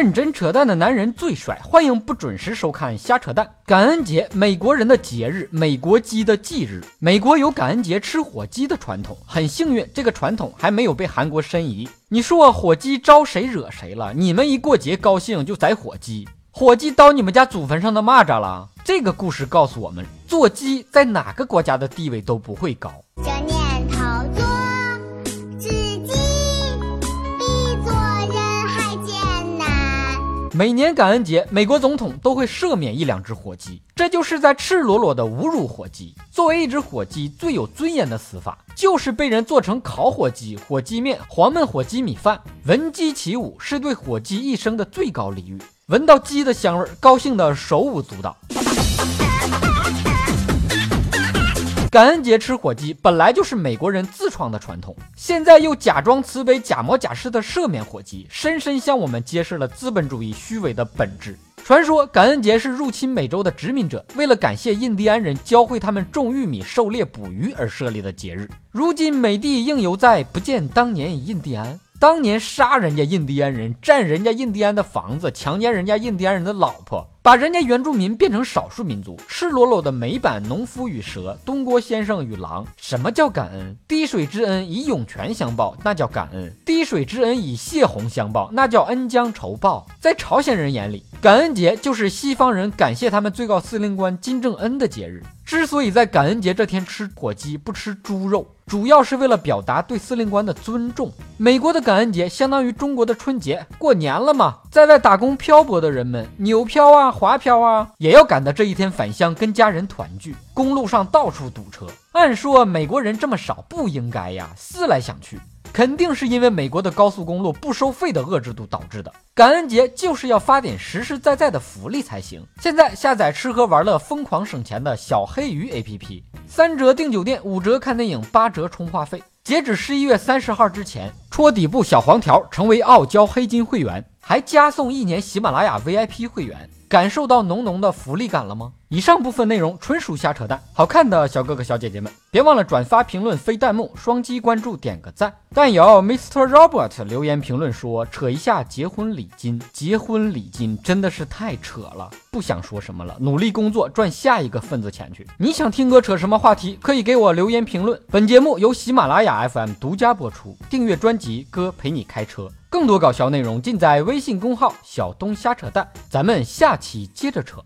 认真扯淡的男人最帅，欢迎不准时收看瞎扯淡。感恩节，美国人的节日，美国鸡的忌日。美国有感恩节吃火鸡的传统，很幸运，这个传统还没有被韩国申遗。你说火鸡招谁惹谁了？你们一过节高兴就宰火鸡，火鸡叨你们家祖坟上的蚂蚱了？这个故事告诉我们，做鸡在哪个国家的地位都不会高。每年感恩节，美国总统都会赦免一两只火鸡，这就是在赤裸裸的侮辱火鸡。作为一只火鸡，最有尊严的死法就是被人做成烤火鸡、火鸡面、黄焖火鸡米饭。闻鸡起舞是对火鸡一生的最高礼遇，闻到鸡的香味，高兴的手舞足蹈。感恩节吃火鸡本来就是美国人自创的传统，现在又假装慈悲、假模假式的赦免火鸡，深深向我们揭示了资本主义虚伪的本质。传说感恩节是入侵美洲的殖民者为了感谢印第安人教会他们种玉米、狩猎、捕鱼而设立的节日。如今美帝应犹在，不见当年印第安。当年杀人家印第安人，占人家印第安的房子，强奸人家印第安人的老婆，把人家原住民变成少数民族，赤裸裸的美版农夫与蛇，东郭先生与狼。什么叫感恩？滴水之恩以涌泉相报，那叫感恩；滴水之恩以泄洪相报，那叫恩将仇报。在朝鲜人眼里，感恩节就是西方人感谢他们最高司令官金正恩的节日。之所以在感恩节这天吃火鸡不吃猪肉，主要是为了表达对司令官的尊重。美国的感恩节相当于中国的春节，过年了嘛，在外打工漂泊的人们，纽漂啊、华漂啊，也要赶到这一天返乡跟家人团聚。公路上到处堵车，按说美国人这么少不应该呀，思来想去。肯定是因为美国的高速公路不收费的遏制度导致的。感恩节就是要发点实实在在的福利才行。现在下载吃喝玩乐疯狂省钱的小黑鱼 APP，三折订酒店，五折看电影，八折充话费。截止十一月三十号之前，戳底部小黄条成为傲娇黑金会员，还加送一年喜马拉雅 VIP 会员。感受到浓浓的福利感了吗？以上部分内容纯属瞎扯淡。好看的小哥哥小姐姐们，别忘了转发、评论、飞弹幕、双击关注、点个赞。但有 Mr. Robert 留言评论说：“扯一下结婚礼金，结婚礼金真的是太扯了，不想说什么了，努力工作赚下一个份子钱去。”你想听哥扯什么话题？可以给我留言评论。本节目由喜马拉雅 FM 独家播出，订阅专辑哥陪你开车。更多搞笑内容尽在微信公号“小东瞎扯淡”，咱们下起接着扯。